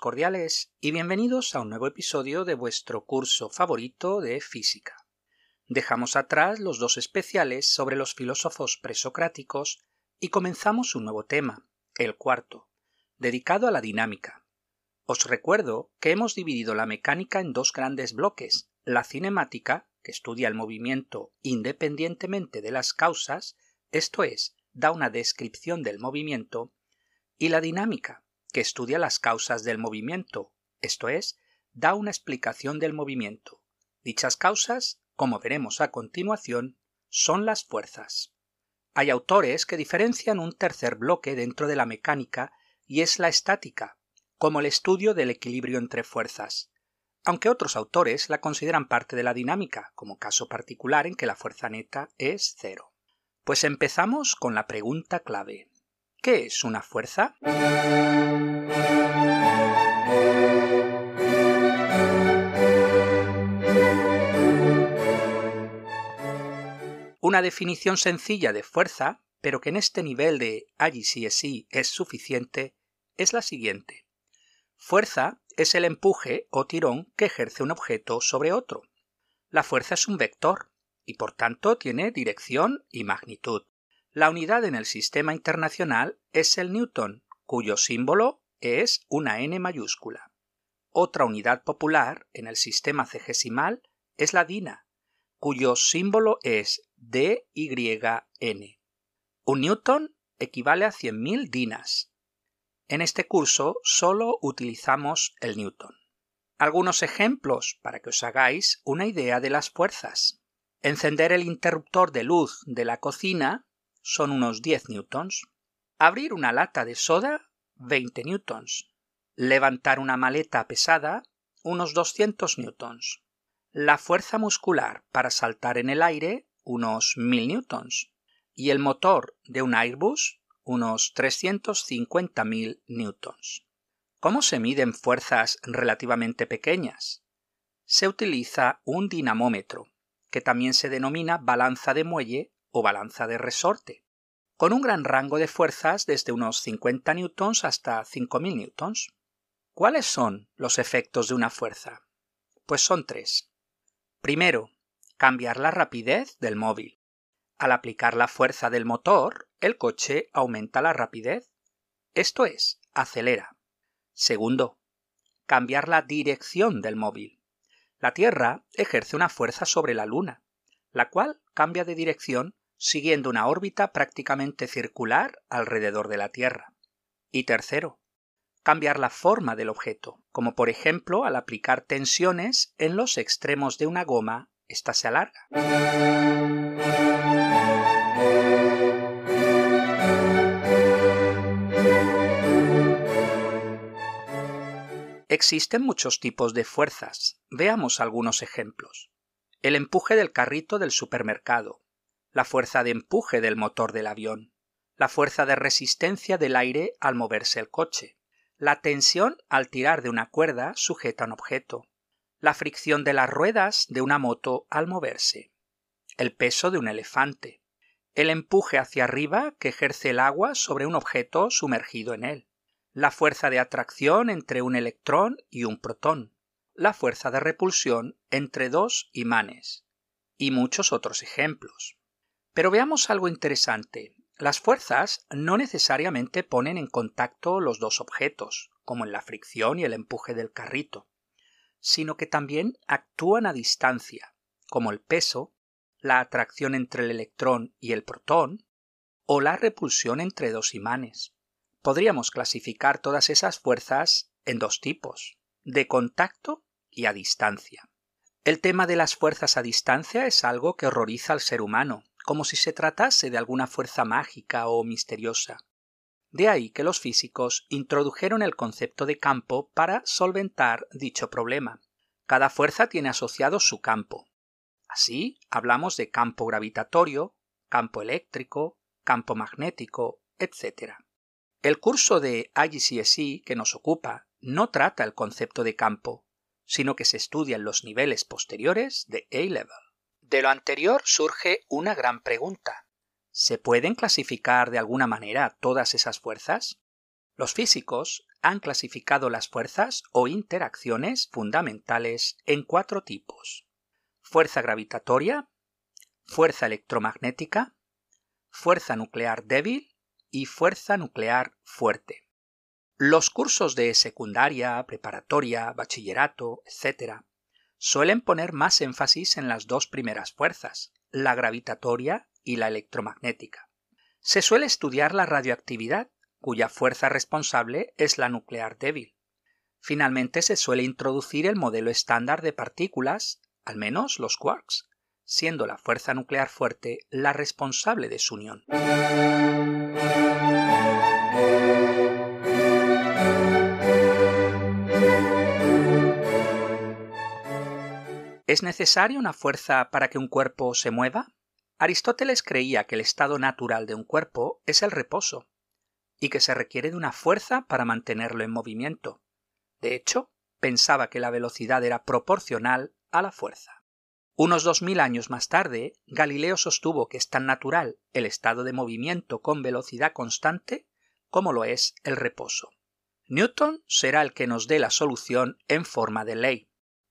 Cordiales y bienvenidos a un nuevo episodio de vuestro curso favorito de física. Dejamos atrás los dos especiales sobre los filósofos presocráticos y comenzamos un nuevo tema, el cuarto, dedicado a la dinámica. Os recuerdo que hemos dividido la mecánica en dos grandes bloques, la cinemática, que estudia el movimiento independientemente de las causas, esto es, da una descripción del movimiento, y la dinámica, que estudia las causas del movimiento, esto es, da una explicación del movimiento. Dichas causas, como veremos a continuación, son las fuerzas. Hay autores que diferencian un tercer bloque dentro de la mecánica y es la estática, como el estudio del equilibrio entre fuerzas, aunque otros autores la consideran parte de la dinámica, como caso particular en que la fuerza neta es cero. Pues empezamos con la pregunta clave. ¿Qué es una fuerza? Una definición sencilla de fuerza, pero que en este nivel de allí sí es sí es suficiente, es la siguiente. Fuerza es el empuje o tirón que ejerce un objeto sobre otro. La fuerza es un vector y por tanto tiene dirección y magnitud. La unidad en el sistema internacional es el newton, cuyo símbolo es una n mayúscula. Otra unidad popular en el sistema cegesimal es la dina, cuyo símbolo es DYN. Un newton equivale a 100.000 dinas. En este curso solo utilizamos el newton. Algunos ejemplos para que os hagáis una idea de las fuerzas. Encender el interruptor de luz de la cocina son unos 10 newtons. Abrir una lata de soda, 20 newtons. Levantar una maleta pesada, unos 200 newtons. La fuerza muscular para saltar en el aire, unos 1000 newtons. Y el motor de un Airbus, unos 350.000 newtons. ¿Cómo se miden fuerzas relativamente pequeñas? Se utiliza un dinamómetro, que también se denomina balanza de muelle o balanza de resorte, con un gran rango de fuerzas desde unos 50 newtons hasta 5000 newtons. ¿Cuáles son los efectos de una fuerza? Pues son tres. Primero, cambiar la rapidez del móvil. Al aplicar la fuerza del motor, el coche aumenta la rapidez. Esto es, acelera. Segundo, cambiar la dirección del móvil. La Tierra ejerce una fuerza sobre la Luna, la cual cambia de dirección siguiendo una órbita prácticamente circular alrededor de la Tierra. Y tercero, cambiar la forma del objeto, como por ejemplo al aplicar tensiones en los extremos de una goma, ésta se alarga. Existen muchos tipos de fuerzas. Veamos algunos ejemplos. El empuje del carrito del supermercado, la fuerza de empuje del motor del avión, la fuerza de resistencia del aire al moverse el coche, la tensión al tirar de una cuerda sujeta a un objeto, la fricción de las ruedas de una moto al moverse, el peso de un elefante, el empuje hacia arriba que ejerce el agua sobre un objeto sumergido en él, la fuerza de atracción entre un electrón y un protón, la fuerza de repulsión entre dos imanes, y muchos otros ejemplos. Pero veamos algo interesante. Las fuerzas no necesariamente ponen en contacto los dos objetos, como en la fricción y el empuje del carrito, sino que también actúan a distancia, como el peso, la atracción entre el electrón y el protón, o la repulsión entre dos imanes. Podríamos clasificar todas esas fuerzas en dos tipos, de contacto y a distancia. El tema de las fuerzas a distancia es algo que horroriza al ser humano, como si se tratase de alguna fuerza mágica o misteriosa. De ahí que los físicos introdujeron el concepto de campo para solventar dicho problema. Cada fuerza tiene asociado su campo. Así hablamos de campo gravitatorio, campo eléctrico, campo magnético, etc. El curso de IGCSE que nos ocupa no trata el concepto de campo, sino que se estudian los niveles posteriores de A-Level. De lo anterior surge una gran pregunta. ¿Se pueden clasificar de alguna manera todas esas fuerzas? Los físicos han clasificado las fuerzas o interacciones fundamentales en cuatro tipos. Fuerza gravitatoria, fuerza electromagnética, fuerza nuclear débil y fuerza nuclear fuerte. Los cursos de secundaria, preparatoria, bachillerato, etc., suelen poner más énfasis en las dos primeras fuerzas, la gravitatoria y la electromagnética. Se suele estudiar la radioactividad, cuya fuerza responsable es la nuclear débil. Finalmente se suele introducir el modelo estándar de partículas, al menos los quarks, siendo la fuerza nuclear fuerte la responsable de su unión. ¿Es necesaria una fuerza para que un cuerpo se mueva? Aristóteles creía que el estado natural de un cuerpo es el reposo, y que se requiere de una fuerza para mantenerlo en movimiento. De hecho, pensaba que la velocidad era proporcional a la fuerza. Unos dos mil años más tarde, Galileo sostuvo que es tan natural el estado de movimiento con velocidad constante como lo es el reposo. Newton será el que nos dé la solución en forma de ley.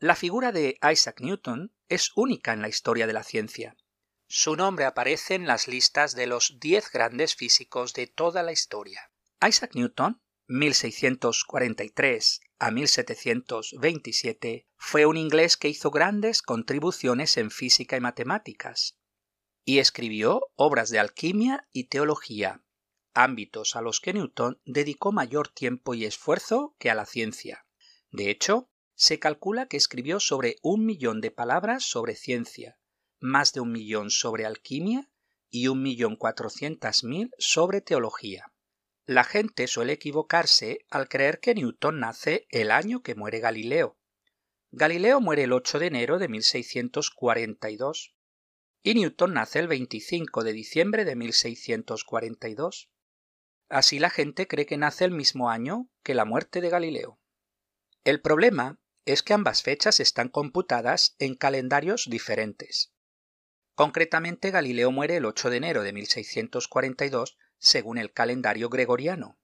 La figura de Isaac Newton es única en la historia de la ciencia. Su nombre aparece en las listas de los diez grandes físicos de toda la historia. Isaac Newton, 1643 a 1727, fue un inglés que hizo grandes contribuciones en física y matemáticas, y escribió obras de alquimia y teología, ámbitos a los que Newton dedicó mayor tiempo y esfuerzo que a la ciencia. De hecho, se calcula que escribió sobre un millón de palabras sobre ciencia, más de un millón sobre alquimia y un millón cuatrocientas mil sobre teología. La gente suele equivocarse al creer que Newton nace el año que muere Galileo. Galileo muere el 8 de enero de 1642 y Newton nace el 25 de diciembre de 1642. Así la gente cree que nace el mismo año que la muerte de Galileo. El problema es que ambas fechas están computadas en calendarios diferentes. Concretamente, Galileo muere el 8 de enero de 1642 según el calendario gregoriano,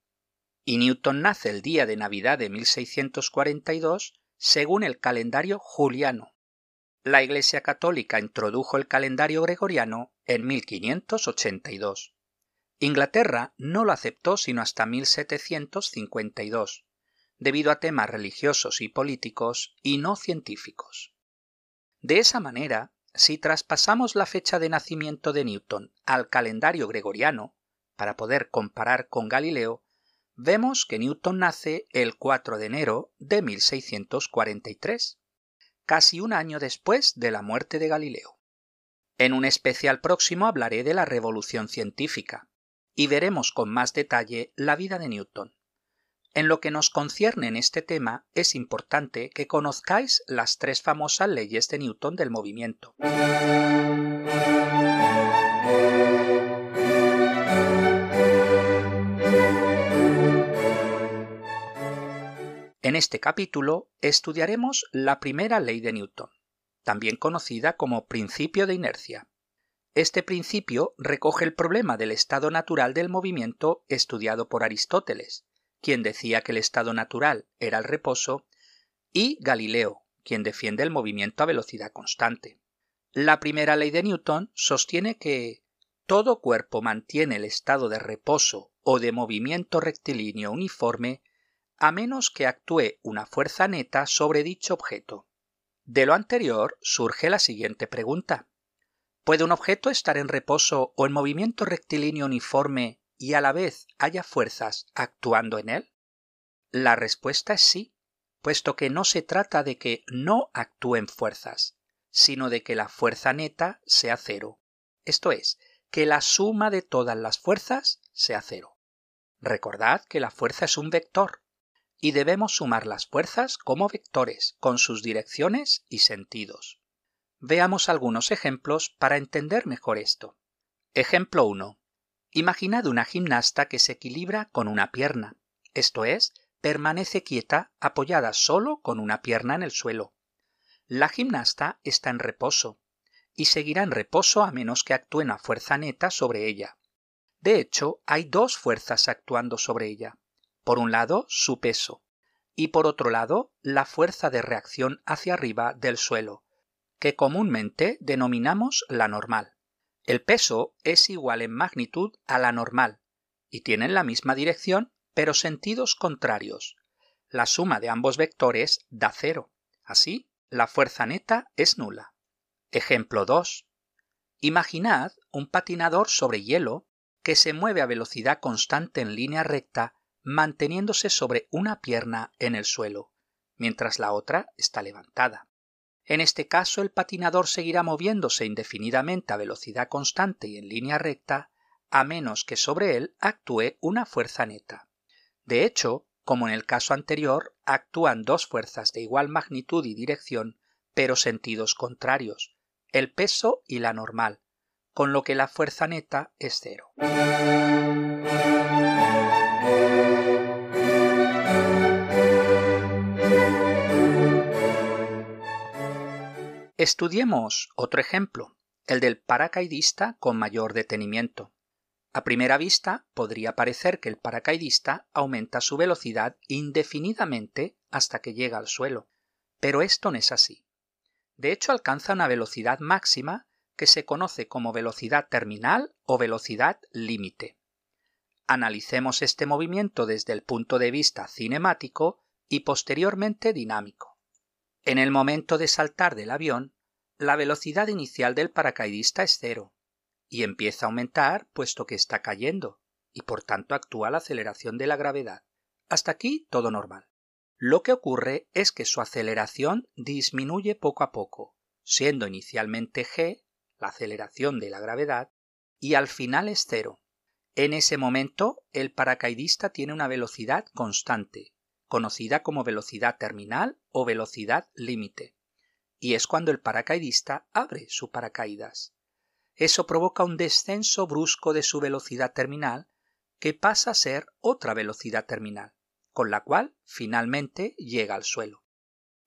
y Newton nace el día de Navidad de 1642 según el calendario juliano. La Iglesia Católica introdujo el calendario gregoriano en 1582. Inglaterra no lo aceptó sino hasta 1752 debido a temas religiosos y políticos y no científicos. De esa manera, si traspasamos la fecha de nacimiento de Newton al calendario gregoriano, para poder comparar con Galileo, vemos que Newton nace el 4 de enero de 1643, casi un año después de la muerte de Galileo. En un especial próximo hablaré de la revolución científica, y veremos con más detalle la vida de Newton. En lo que nos concierne en este tema, es importante que conozcáis las tres famosas leyes de Newton del movimiento. En este capítulo estudiaremos la primera ley de Newton, también conocida como principio de inercia. Este principio recoge el problema del estado natural del movimiento estudiado por Aristóteles, quien decía que el estado natural era el reposo, y Galileo, quien defiende el movimiento a velocidad constante. La primera ley de Newton sostiene que todo cuerpo mantiene el estado de reposo o de movimiento rectilíneo uniforme a menos que actúe una fuerza neta sobre dicho objeto. De lo anterior surge la siguiente pregunta. ¿Puede un objeto estar en reposo o en movimiento rectilíneo uniforme y a la vez haya fuerzas actuando en él? La respuesta es sí, puesto que no se trata de que no actúen fuerzas, sino de que la fuerza neta sea cero, esto es, que la suma de todas las fuerzas sea cero. Recordad que la fuerza es un vector, y debemos sumar las fuerzas como vectores, con sus direcciones y sentidos. Veamos algunos ejemplos para entender mejor esto. Ejemplo 1. Imaginad una gimnasta que se equilibra con una pierna, esto es, permanece quieta apoyada solo con una pierna en el suelo. La gimnasta está en reposo, y seguirá en reposo a menos que actúe una fuerza neta sobre ella. De hecho, hay dos fuerzas actuando sobre ella. Por un lado, su peso, y por otro lado, la fuerza de reacción hacia arriba del suelo, que comúnmente denominamos la normal. El peso es igual en magnitud a la normal, y tienen la misma dirección, pero sentidos contrarios. La suma de ambos vectores da cero. Así, la fuerza neta es nula. Ejemplo 2. Imaginad un patinador sobre hielo que se mueve a velocidad constante en línea recta manteniéndose sobre una pierna en el suelo, mientras la otra está levantada. En este caso el patinador seguirá moviéndose indefinidamente a velocidad constante y en línea recta, a menos que sobre él actúe una fuerza neta. De hecho, como en el caso anterior, actúan dos fuerzas de igual magnitud y dirección, pero sentidos contrarios, el peso y la normal, con lo que la fuerza neta es cero. Estudiemos otro ejemplo, el del paracaidista con mayor detenimiento. A primera vista podría parecer que el paracaidista aumenta su velocidad indefinidamente hasta que llega al suelo, pero esto no es así. De hecho alcanza una velocidad máxima que se conoce como velocidad terminal o velocidad límite. Analicemos este movimiento desde el punto de vista cinemático y posteriormente dinámico. En el momento de saltar del avión, la velocidad inicial del paracaidista es cero, y empieza a aumentar puesto que está cayendo, y por tanto actúa la aceleración de la gravedad. Hasta aquí todo normal. Lo que ocurre es que su aceleración disminuye poco a poco, siendo inicialmente g, la aceleración de la gravedad, y al final es cero. En ese momento, el paracaidista tiene una velocidad constante, conocida como velocidad terminal o velocidad límite, y es cuando el paracaidista abre su paracaídas eso provoca un descenso brusco de su velocidad terminal que pasa a ser otra velocidad terminal, con la cual finalmente llega al suelo.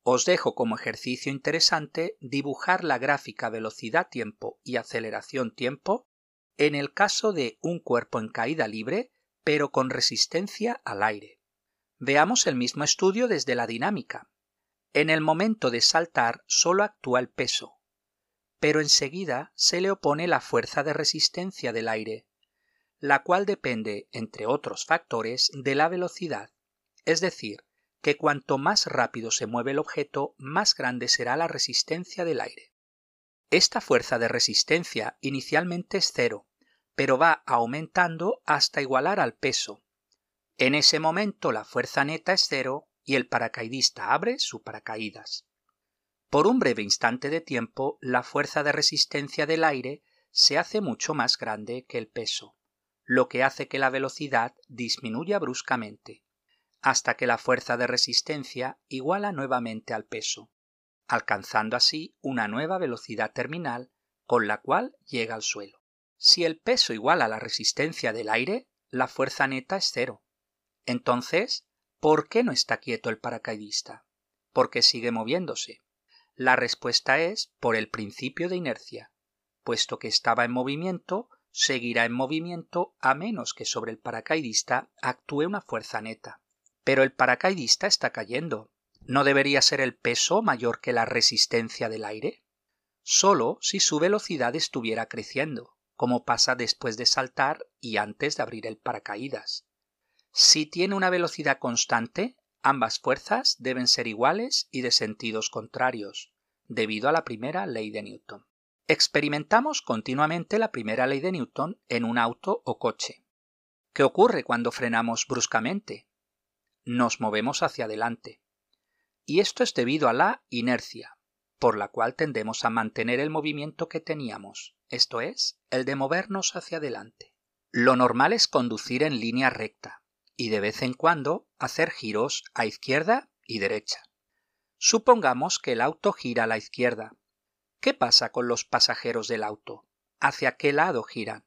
Os dejo como ejercicio interesante dibujar la gráfica velocidad-tiempo y aceleración-tiempo en el caso de un cuerpo en caída libre, pero con resistencia al aire. Veamos el mismo estudio desde la dinámica. En el momento de saltar solo actúa el peso, pero enseguida se le opone la fuerza de resistencia del aire, la cual depende, entre otros factores, de la velocidad, es decir, que cuanto más rápido se mueve el objeto, más grande será la resistencia del aire. Esta fuerza de resistencia inicialmente es cero, pero va aumentando hasta igualar al peso. En ese momento la fuerza neta es cero y el paracaidista abre su paracaídas. Por un breve instante de tiempo, la fuerza de resistencia del aire se hace mucho más grande que el peso, lo que hace que la velocidad disminuya bruscamente, hasta que la fuerza de resistencia iguala nuevamente al peso, alcanzando así una nueva velocidad terminal con la cual llega al suelo. Si el peso iguala la resistencia del aire, la fuerza neta es cero. Entonces, ¿por qué no está quieto el paracaidista? Porque sigue moviéndose. La respuesta es por el principio de inercia. Puesto que estaba en movimiento, seguirá en movimiento a menos que sobre el paracaidista actúe una fuerza neta. Pero el paracaidista está cayendo. ¿No debería ser el peso mayor que la resistencia del aire? Solo si su velocidad estuviera creciendo, como pasa después de saltar y antes de abrir el paracaídas. Si tiene una velocidad constante, Ambas fuerzas deben ser iguales y de sentidos contrarios, debido a la primera ley de Newton. Experimentamos continuamente la primera ley de Newton en un auto o coche. ¿Qué ocurre cuando frenamos bruscamente? Nos movemos hacia adelante. Y esto es debido a la inercia, por la cual tendemos a mantener el movimiento que teníamos, esto es, el de movernos hacia adelante. Lo normal es conducir en línea recta, y de vez en cuando hacer giros a izquierda y derecha. Supongamos que el auto gira a la izquierda. ¿Qué pasa con los pasajeros del auto? ¿Hacia qué lado giran?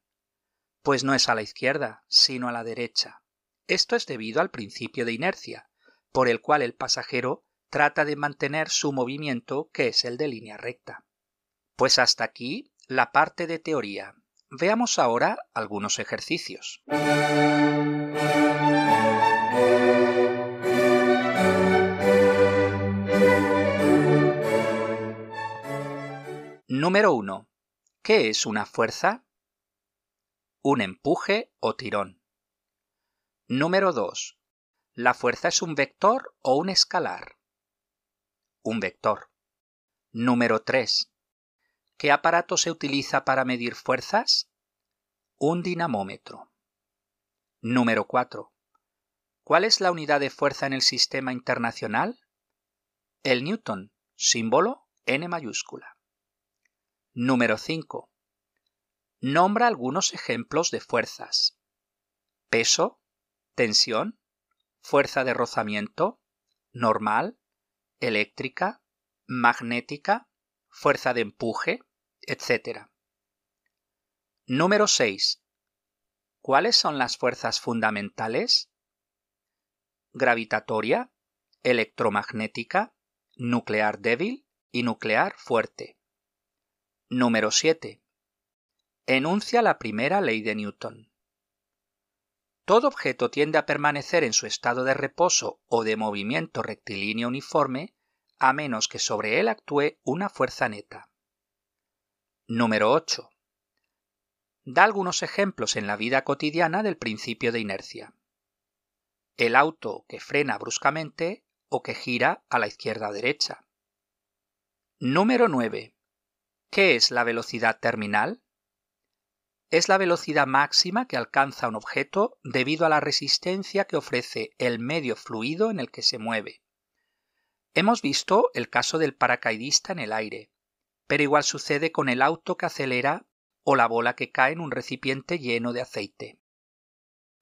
Pues no es a la izquierda, sino a la derecha. Esto es debido al principio de inercia, por el cual el pasajero trata de mantener su movimiento que es el de línea recta. Pues hasta aquí la parte de teoría. Veamos ahora algunos ejercicios. Número 1. ¿Qué es una fuerza? Un empuje o tirón. Número 2. ¿La fuerza es un vector o un escalar? Un vector. Número 3. ¿Qué aparato se utiliza para medir fuerzas? Un dinamómetro. Número 4. ¿Cuál es la unidad de fuerza en el sistema internacional? El newton, símbolo N mayúscula. Número 5. Nombra algunos ejemplos de fuerzas. Peso, tensión, fuerza de rozamiento, normal, eléctrica, magnética, fuerza de empuje, etc. Número 6. ¿Cuáles son las fuerzas fundamentales? Gravitatoria, electromagnética, nuclear débil y nuclear fuerte. Número 7. Enuncia la primera ley de Newton. Todo objeto tiende a permanecer en su estado de reposo o de movimiento rectilíneo uniforme a menos que sobre él actúe una fuerza neta. Número 8. Da algunos ejemplos en la vida cotidiana del principio de inercia. El auto que frena bruscamente o que gira a la izquierda derecha. Número 9. ¿Qué es la velocidad terminal? Es la velocidad máxima que alcanza un objeto debido a la resistencia que ofrece el medio fluido en el que se mueve. Hemos visto el caso del paracaidista en el aire, pero igual sucede con el auto que acelera o la bola que cae en un recipiente lleno de aceite.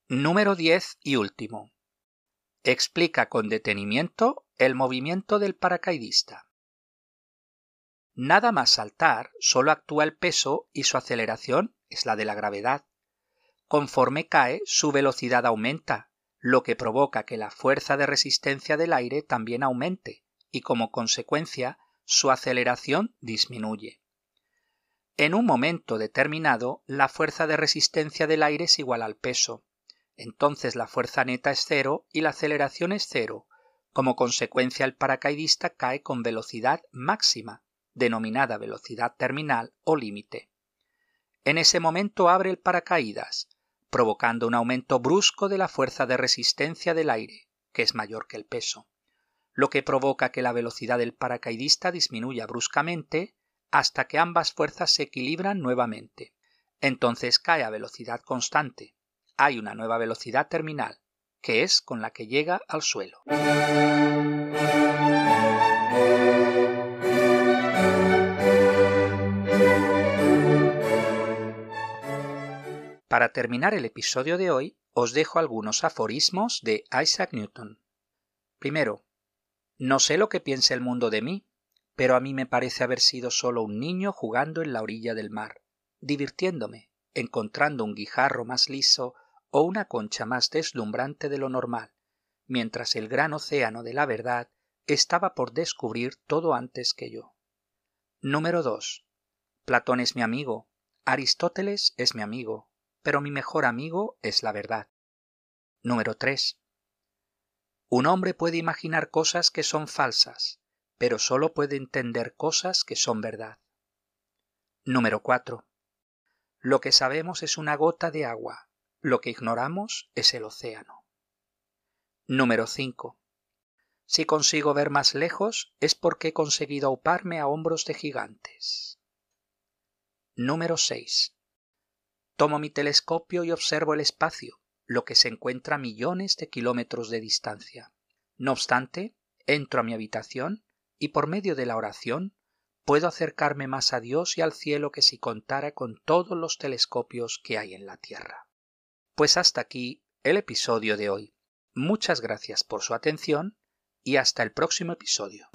Número 10 y último. Explica con detenimiento el movimiento del paracaidista. Nada más saltar, solo actúa el peso y su aceleración es la de la gravedad. Conforme cae, su velocidad aumenta, lo que provoca que la fuerza de resistencia del aire también aumente y como consecuencia su aceleración disminuye. En un momento determinado, la fuerza de resistencia del aire es igual al peso. Entonces la fuerza neta es cero y la aceleración es cero. Como consecuencia el paracaidista cae con velocidad máxima denominada velocidad terminal o límite. En ese momento abre el paracaídas, provocando un aumento brusco de la fuerza de resistencia del aire, que es mayor que el peso, lo que provoca que la velocidad del paracaidista disminuya bruscamente hasta que ambas fuerzas se equilibran nuevamente. Entonces cae a velocidad constante. Hay una nueva velocidad terminal, que es con la que llega al suelo. Para terminar el episodio de hoy, os dejo algunos aforismos de Isaac Newton. Primero, no sé lo que piense el mundo de mí, pero a mí me parece haber sido solo un niño jugando en la orilla del mar, divirtiéndome, encontrando un guijarro más liso o una concha más deslumbrante de lo normal, mientras el gran océano de la verdad estaba por descubrir todo antes que yo. Número 2. Platón es mi amigo, Aristóteles es mi amigo, pero mi mejor amigo es la verdad. Número 3. Un hombre puede imaginar cosas que son falsas, pero solo puede entender cosas que son verdad. Número 4. Lo que sabemos es una gota de agua, lo que ignoramos es el océano. Número 5. Si consigo ver más lejos es porque he conseguido auparme a hombros de gigantes. Número 6. Tomo mi telescopio y observo el espacio, lo que se encuentra a millones de kilómetros de distancia. No obstante, entro a mi habitación y por medio de la oración puedo acercarme más a Dios y al cielo que si contara con todos los telescopios que hay en la Tierra. Pues hasta aquí el episodio de hoy. Muchas gracias por su atención y hasta el próximo episodio.